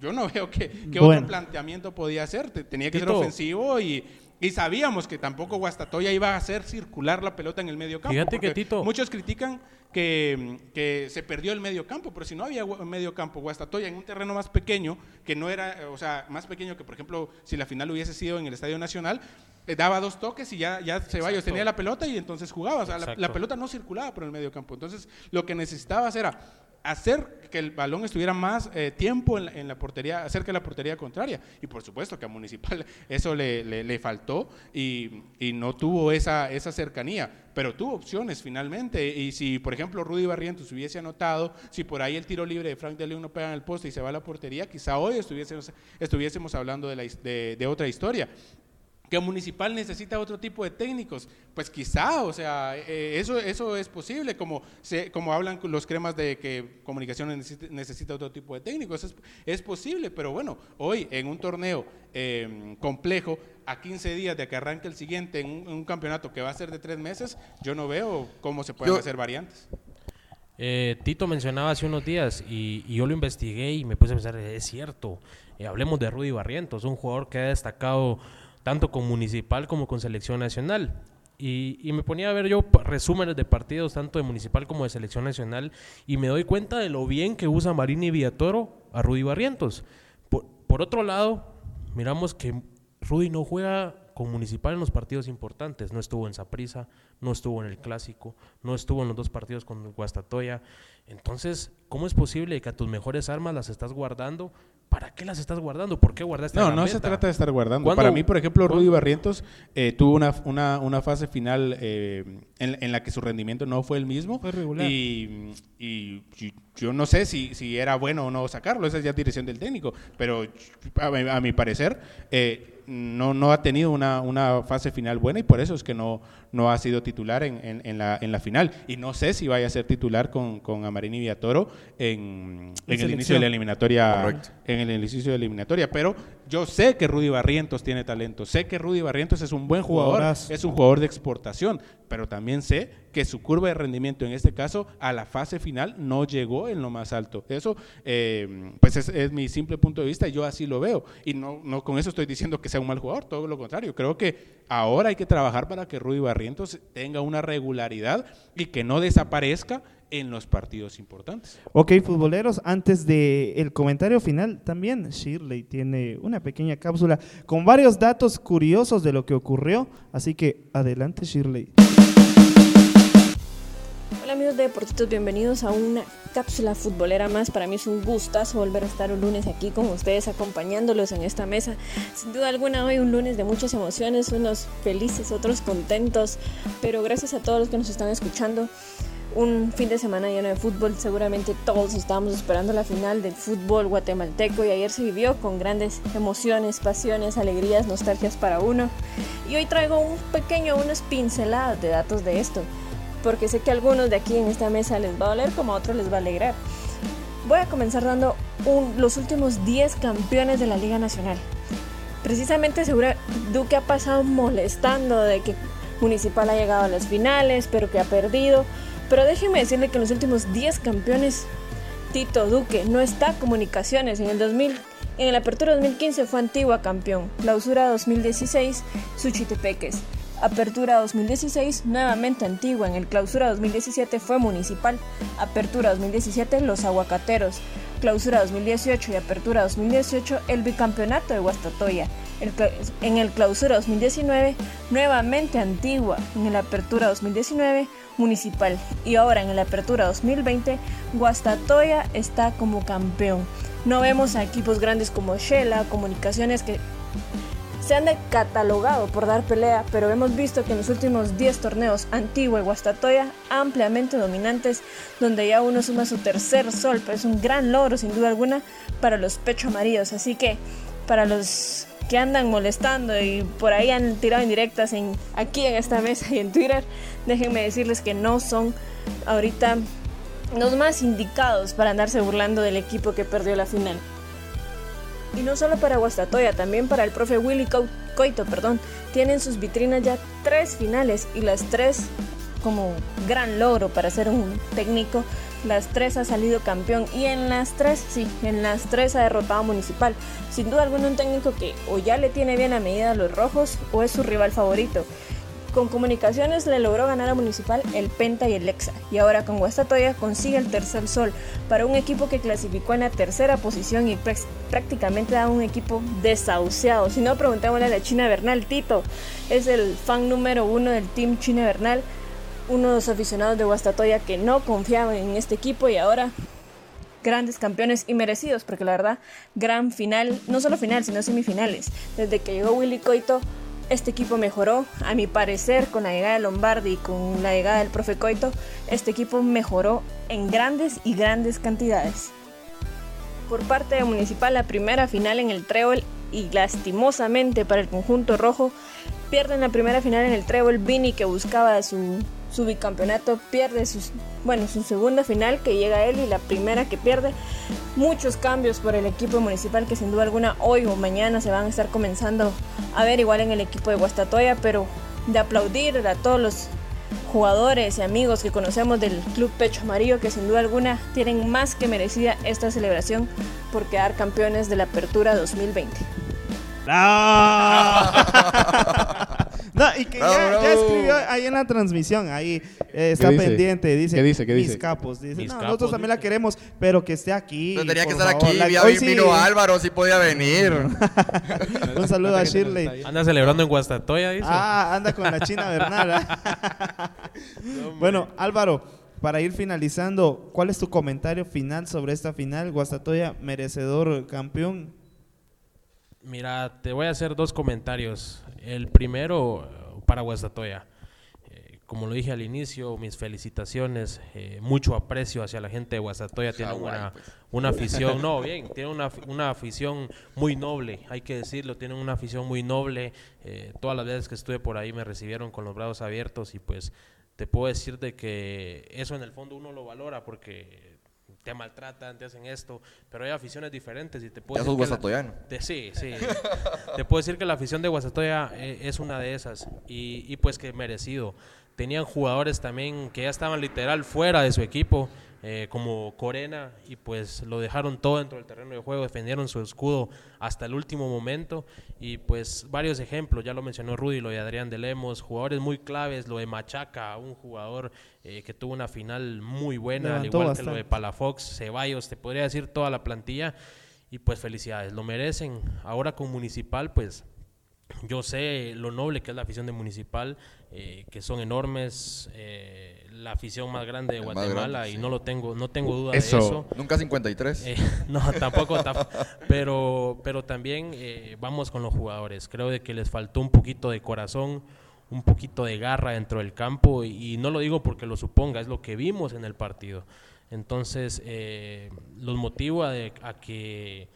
yo no veo qué, qué Bueno. otro planteamiento podía hacer. Te- Tenía que ser ofensivo y, y sabíamos que tampoco Guastatoya iba a hacer circular la pelota en el medio campo. Fíjate que, Tito- Muchos critican que, que se perdió el medio campo, pero si no había medio campo, Guastatoya en un terreno más pequeño, que no era, o sea, más pequeño que, por ejemplo, si la final hubiese sido en el Estadio Nacional, eh, daba dos toques y ya, ya Ceballos tenía la pelota y entonces jugaba. O sea, la, la pelota no circulaba por el medio campo. Entonces, lo que necesitabas era hacer que el balón estuviera más eh, tiempo en la, en la portería, cerca de la portería contraria. Y por supuesto que a Municipal eso le, le- faltó y, y no tuvo esa, esa cercanía, pero tuvo opciones finalmente. Y si, por ejemplo, Rudy Barrientos hubiese anotado, si por ahí el tiro libre de Frank de León no pega en el poste y se va a la portería, quizá hoy estuviésemos, estuviésemos hablando de, la de otra historia que Municipal necesita otro tipo de técnicos, pues quizá, o sea, eh, eso, eso es posible, como, se, como hablan los cremas de que Comunicaciones necesita, necesita otro tipo de técnicos, es, es posible, pero bueno, hoy en un torneo eh, complejo, a 15 días de que arranque el siguiente, en un, en un campeonato que va a ser de tres meses, yo no veo cómo se pueden Yo- hacer variantes. Eh, Tito mencionaba hace unos días y, y yo lo investigué y me puse a pensar, es cierto, eh, hablemos de Rudy Barrientos, un jugador que ha destacado tanto con Municipal como con Selección Nacional. Y, y me ponía a ver yo resúmenes de partidos tanto de Municipal como de Selección Nacional y me doy cuenta de lo bien que usa Marini Villatoro a Rudy Barrientos. Por, por otro lado, miramos que Rudy no juega con Municipal en los partidos importantes. No estuvo en Saprissa, no estuvo en el Clásico, no estuvo en los dos partidos con Guastatoya. Entonces, ¿cómo es posible que a tus mejores armas las estás guardando? ¿Para qué las estás guardando? ¿Por qué guardaste No, no se trata de estar guardando. ¿Cuándo- Para mí, por ejemplo, Rudy Barrientos eh, tuvo una, una, una fase final eh, en, en la que su rendimiento no fue el mismo. Fue regular. Y, y yo- yo no sé si, si era bueno o no sacarlo, esa es ya dirección del técnico. Pero a, mi- a mi parecer, eh, no, no ha tenido una, una fase final buena y por eso es que no, no ha sido titular en, en- en la, en la final. Y no sé si vaya a ser titular con, con Amarini Villatoro en, en el inicio de la eliminatoria Correcto. en el inicio de la eliminatoria, pero yo sé que Rudy Barrientos tiene talento, sé que Rudy Barrientos es un buen jugador, es un jugador de exportación, pero también sé que su curva de rendimiento en este caso a la fase final no llegó en lo más alto. Eso, eh, pues es, es mi simple punto de vista, yo así lo veo. Y no, no con eso estoy diciendo que sea un mal jugador, todo lo contrario, creo que ahora hay que trabajar para que Rudy Barrientos tenga una regularidad y que no desaparezca en los partidos importantes. Ok, futboleros, antes de el comentario final, también Shirley tiene una pequeña cápsula con varios datos curiosos de lo que ocurrió, así que adelante Shirley. Amigos de Deportitos, bienvenidos a una cápsula futbolera más. Para mí es un gustazo volver a estar un lunes aquí con ustedes acompañándolos en esta mesa. Sin duda alguna hoy un lunes de muchas emociones, unos felices, otros contentos, pero gracias a todos los que nos están escuchando. un fin de semana lleno de fútbol. Seguramente todos estábamos esperando la final del fútbol guatemalteco y ayer se vivió con grandes emociones, pasiones, alegrías, nostalgias para uno. Y hoy traigo un pequeño, unas pinceladas de datos de esto, porque sé que a algunos de aquí en esta mesa les va a doler como a otros les va a alegrar. Voy a comenzar dando los últimos 10 campeones de la Liga Nacional. Precisamente seguro Duque ha pasado molestando de que Municipal ha llegado a las finales, pero que ha perdido. Pero déjenme decirle que en los últimos 10 campeones, Tito Duque no está comunicaciones. En el 2000, en la apertura 2015 fue Antigua campeón. Clausura 2016, Suchitepeques. Apertura 2016, nuevamente Antigua. En el Clausura 2017 fue Municipal. Apertura 2017, Los Aguacateros. Clausura 2018 y Apertura 2018, el bicampeonato de Guastatoya. en el Clausura 2019, nuevamente Antigua. En la Apertura 2019, Municipal. Y ahora en la Apertura 2020, Guastatoya está como campeón. No vemos a equipos grandes como Shela, Comunicaciones que se han catalogado por dar pelea, pero hemos visto que en los últimos 10 torneos Antigua y Guastatoya ampliamente dominantes, donde ya uno suma su tercer sol, pero es un gran logro sin duda alguna para los pecho amarillos. Así que para los que andan molestando y por ahí han tirado indirectas en, aquí en esta mesa y en Twitter, déjenme decirles que no son ahorita los más indicados para andarse burlando del equipo que perdió la final. Y no solo para Guastatoya, también para el profe Willy Coito, perdón. Tienen sus vitrinas ya tres finales y las tres como gran logro para ser un técnico. Las tres ha salido campeón y en las tres, sí, en las tres ha derrotado Municipal. Sin duda alguna un técnico que o ya le tiene bien a medida a los rojos o es su rival favorito. Con comunicaciones le logró ganar a Municipal el Penta y el Lexa. Y ahora con Guastatoya consigue el tercer sol para un equipo que clasificó en la tercera posición y prácticamente da un equipo desahuciado. Si no, preguntémosle a China Bernal. Tito es el fan número uno del team China Bernal. Uno de los aficionados de Guastatoya que no confiaba en este equipo y ahora grandes campeones y merecidos, porque la verdad, gran final, no solo final, sino semifinales. Desde que llegó Willy Coito, este equipo mejoró, a mi parecer, con la llegada de Lombardi y con la llegada del profe Coito, este equipo mejoró en grandes y grandes cantidades. Por parte de Municipal, la primera final en el Trébol y lastimosamente para el conjunto rojo, pierden la primera final en el Trébol. Vini, que buscaba su su bicampeonato, pierde sus, bueno, su segunda final que llega él y la primera que pierde. Muchos cambios por el equipo municipal que sin duda alguna hoy o mañana se van a estar comenzando a ver igual en el equipo de Guastatoya, pero de aplaudir a todos los jugadores y amigos que conocemos del Club Pecho Amarillo que sin duda alguna tienen más que merecida esta celebración por quedar campeones de la Apertura 2020. No, y que ya, escribió ahí en la transmisión, ahí eh, está pendiente, dice. ¿Qué dice? ¿Qué dice? Mis capos. Dice, no, nosotros también la queremos, pero que esté aquí. No tenía que estar aquí, hoy vino Álvaro, sí podía venir. Un saludo a Shirley. Anda celebrando en Guastatoya, dice. Ah, anda con la China Bernal. ¿ah? bueno, Álvaro, para ir finalizando, ¿cuál es tu comentario final sobre esta final? Guastatoya, merecedor campeón. Mira, te voy a hacer dos comentarios. El primero para Guastatoya. Eh, como lo dije al inicio, mis felicitaciones, eh, mucho aprecio hacia la gente de Guastatoya. Tiene una, pues. una, afición, no, bien, tiene una, una, afición muy noble, hay que decirlo, tienen una afición muy noble. Eh, todas las veces que estuve por ahí me recibieron con los brazos abiertos y pues te puedo decir de que eso en el fondo uno lo valora porque te maltratan, te hacen esto, pero hay aficiones diferentes y te puedo decir que sí, sí. te puedo decir que la afición de Guasatoya eh, es una de esas y, y pues que merecido. Tenían jugadores también que ya estaban literal fuera de su equipo eh, como Corena y pues lo dejaron todo dentro del terreno de juego, defendieron su escudo hasta el último momento y pues varios ejemplos, ya lo mencionó Rudy, lo de Adrián de Lemos, jugadores muy claves, lo de Machaca, un jugador eh, que tuvo una final muy buena, al igual que lo de Palafox, Ceballos, te podría decir toda la plantilla y pues felicidades, lo merecen. Ahora con Municipal pues yo sé lo noble que es la afición de Municipal, eh, que son enormes, eh, la afición más grande de Guatemala y no lo tengo, no tengo duda de eso. Nunca 53. Eh, no, tampoco, pero, pero también vamos con los jugadores. Creo de que les faltó un poquito de corazón, un poquito de garra dentro del campo y, no lo digo porque lo suponga, es lo que vimos en el partido. Entonces, eh, los motivo a, que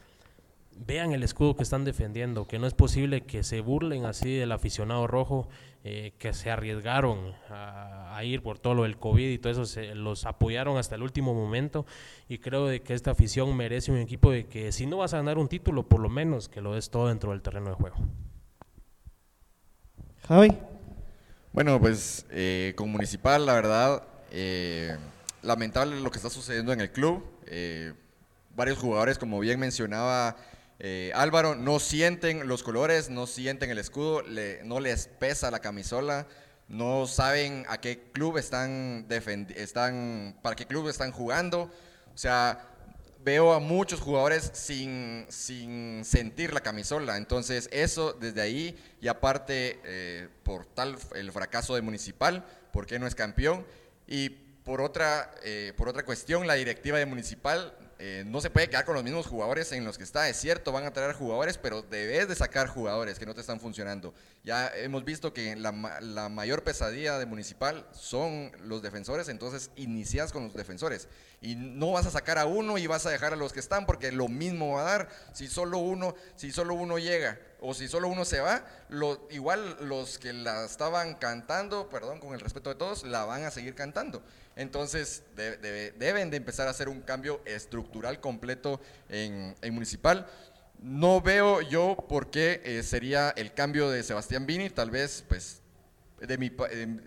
vean el escudo que están defendiendo, que no es posible que se burlen así del aficionado rojo, eh, que se arriesgaron a, ir por todo lo del COVID y todo eso, se, los apoyaron hasta el último momento y creo de que esta afición merece un equipo de que si no vas a ganar un título, por lo menos que lo des todo dentro del terreno de juego. Javi. Bueno, pues eh, con Municipal, la verdad, eh, lamentable lo que está sucediendo en el club. Eh, varios jugadores, como bien mencionaba Álvaro, no sienten los colores, no sienten el escudo, no les pesa la camisola, no saben a qué club están, para qué club están jugando. O sea, veo a muchos jugadores sin, sin sentir la camisola. Entonces, eso desde ahí, y aparte, eh, por tal el fracaso de Municipal, ¿por qué no es campeón? Y por otra, eh, por otra cuestión, la directiva de Municipal eh, no se puede quedar con los mismos jugadores en los que está. Es cierto, van a traer jugadores, pero debes de sacar jugadores que no te están funcionando. Ya hemos visto que la, mayor pesadilla de Municipal son los defensores, entonces inicias con los defensores. Y no vas a sacar a uno y vas a dejar a los que están, porque lo mismo va a dar si solo uno, si solo uno llega o si solo uno se va, igual los que la estaban cantando, perdón, con el respeto de todos, la van a seguir cantando. Entonces deben de empezar a hacer un cambio estructural completo en, municipal. No veo yo por qué eh, sería el cambio de Sebastián Vini, tal vez pues de mi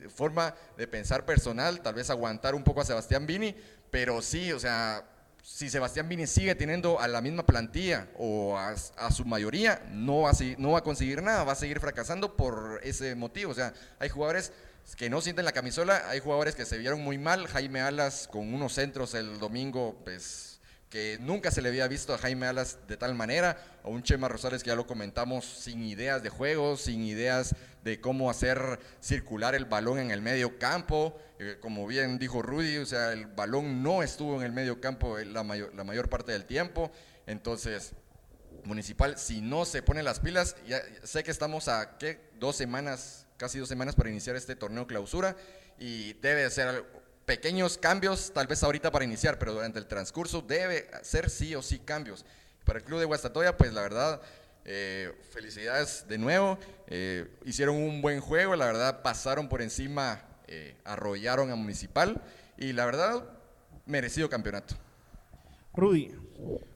forma de pensar personal, tal vez aguantar un poco a Sebastián Vini, pero sí, o sea, si Sebastián Vini sigue teniendo a la misma plantilla o a, su mayoría, no va, a, no va a conseguir nada, va a seguir fracasando por ese motivo. O sea, hay jugadores que no sienten la camisola. Hay jugadores que se vieron muy mal. Jaime Alas con unos centros el domingo, pues que nunca se le había visto a Jaime Alas de tal manera, o un Chema Rosales que ya lo comentamos, sin ideas de juego, sin ideas de cómo hacer circular el balón en el medio campo, eh, como bien dijo Rudy, o sea, el balón no estuvo en el medio campo la mayor, la mayor parte del tiempo, entonces, Municipal, si no se pone las pilas, ya sé que estamos a, ¿qué? Dos semanas casi dos semanas para iniciar este torneo clausura y debe ser pequeños cambios, tal vez ahorita para iniciar, pero durante el transcurso debe ser sí o sí cambios. Para el club de Guastatoya, pues la verdad, eh, felicidades de nuevo, eh, hicieron un buen juego, la verdad pasaron por encima, eh, arrollaron a Municipal y la verdad, merecido campeonato. Rudy.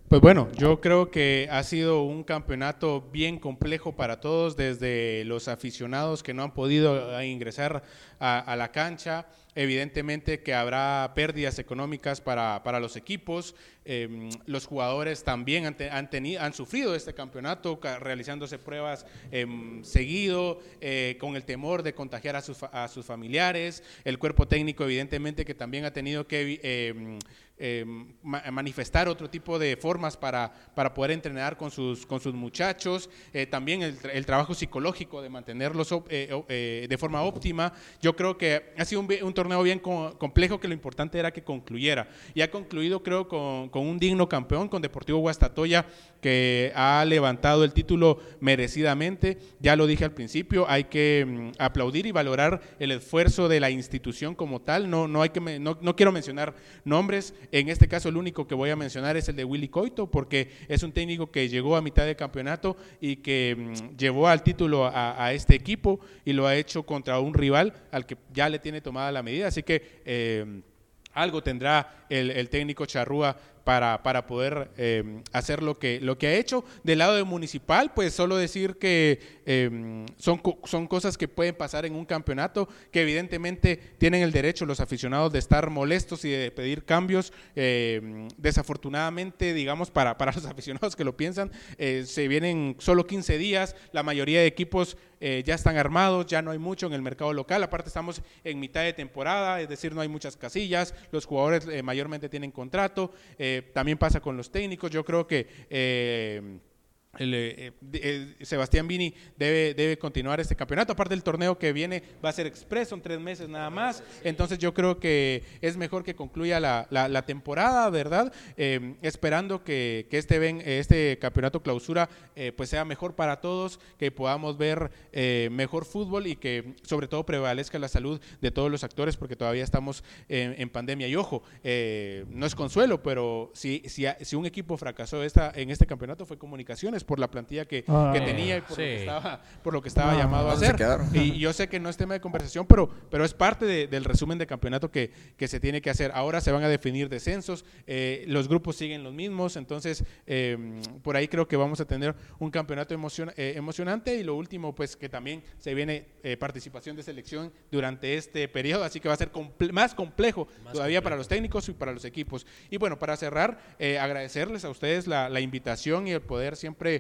Pues bueno, yo creo que ha sido un campeonato bien complejo para todos, desde los aficionados que no han podido ingresar a, la cancha, evidentemente que habrá pérdidas económicas para, para los equipos, em, los jugadores también han, tenido, han sufrido este campeonato realizándose pruebas em, seguido, eh, con el temor de contagiar a sus, a sus, familiares, el cuerpo técnico evidentemente que también ha tenido que eh, manifestar otro tipo de formas para, para poder entrenar con sus, con sus muchachos, eh, también el, trabajo psicológico de mantenerlos eh, de forma óptima. Yo creo que ha sido un, torneo bien complejo que lo importante era que concluyera y ha concluido creo con, con un digno campeón, con Deportivo Guastatoya que ha levantado el título merecidamente. Ya lo dije al principio, hay que mm, aplaudir y valorar el esfuerzo de la institución como tal. No, no, hay que, no, no, quiero mencionar nombres. En este caso, el único que voy a mencionar es el de Willy Coito, porque es un técnico que llegó a mitad de campeonato y que mm, llevó al título a, este equipo y lo ha hecho contra un rival al que ya le tiene tomada la medida. Así que eh, algo tendrá el, el técnico Charrúa para, para poder em, hacer lo que, lo que ha hecho. Del lado de municipal, pues solo decir que em, son, son cosas que pueden pasar en un campeonato, que evidentemente tienen el derecho los aficionados de estar molestos y de pedir cambios. Em, desafortunadamente, digamos, para, para los aficionados que lo piensan, eh, se vienen solo 15 días, la mayoría de equipos eh, ya están armados, ya no hay mucho en el mercado local, aparte estamos en mitad de temporada, es decir, no hay muchas casillas, los jugadores eh, mayormente tienen contrato, también pasa con los técnicos, yo creo que el, eh, eh, Sebastián Vini debe, debe continuar este campeonato. Aparte del torneo que viene va a ser expreso en tres meses nada más. Entonces yo creo que es mejor que concluya la, la, temporada, ¿verdad? Eh, esperando que, que, este, ven, este campeonato clausura pues sea mejor para todos, que podamos ver mejor fútbol y que sobre todo prevalezca la salud de todos los actores porque todavía estamos en, pandemia. Y ojo, no es consuelo, pero si, si, si un equipo fracasó esta, en este campeonato fue comunicaciones por la plantilla que, Ah. tenía y por, lo que estaba, por lo que estaba No, llamado a ¿dónde hacer. Y yo sé que no es tema de conversación, pero, pero es parte de- del resumen de campeonato que, que se tiene que hacer. Ahora se van a definir descensos, eh, los grupos siguen los mismos, entonces eh, por ahí creo que vamos a tener un campeonato emocion- eh, emocionante y lo último, pues que también se viene eh, participación de selección durante este periodo, así que va a ser comple- más complejo todavía para los técnicos y para los equipos. Y bueno, para cerrar, eh, agradecerles a ustedes la, la invitación y el poder siempre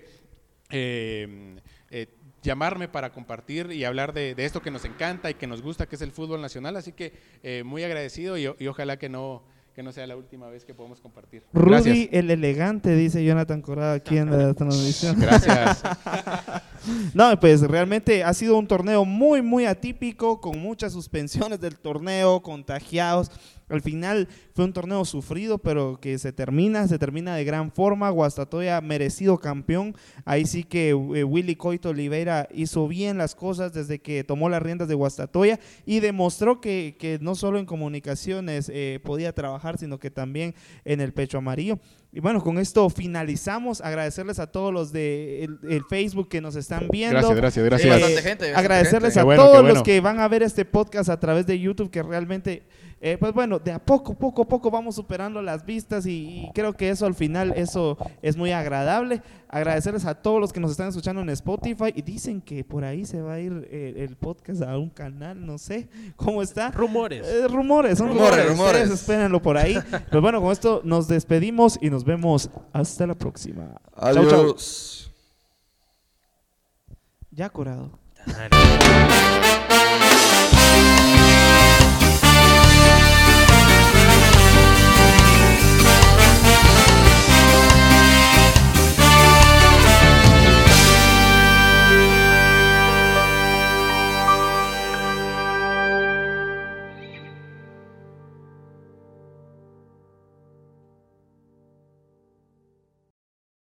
eh, eh, llamarme para compartir y hablar de, de esto que nos encanta y que nos gusta, que es el fútbol nacional. Así que eh, muy agradecido y, y ojalá que no, que no sea la última vez que podamos compartir. Rudy Gracias. el elegante, dice Jonathan Corrado aquí en la transmisión. Gracias. No, pues realmente ha sido un torneo muy, muy atípico, con muchas suspensiones del torneo, contagiados. Al final fue un torneo sufrido, pero que se termina, se termina de gran forma. Guastatoya merecido campeón. Ahí sí que eh, Willy Coito Oliveira hizo bien las cosas desde que tomó las riendas de Guastatoya y demostró que, que no solo en comunicaciones eh, podía trabajar, sino que también en el pecho amarillo. Y bueno, con esto finalizamos. Agradecerles a todos los de el, el Facebook que nos están viendo. Gracias, gracias, Sí, gracias. bastante gente, bastante agradecerles gente. a bueno, todos bueno. los que van a ver este podcast a través de YouTube, que realmente, eh, pues bueno, de a poco, poco a poco vamos superando las vistas y, y creo que eso al final, eso es muy agradable. Agradecerles a todos los que nos están escuchando en Spotify y dicen que por ahí se va a ir eh, el podcast a un canal, no sé cómo está. Rumores. Eh, rumores, son Rumores, rumores, rumores. Ustedes espérenlo por ahí. Pues bueno, con esto nos despedimos y nos vemos hasta la próxima. Chau, chau. Adiós. Ya curado. Dale.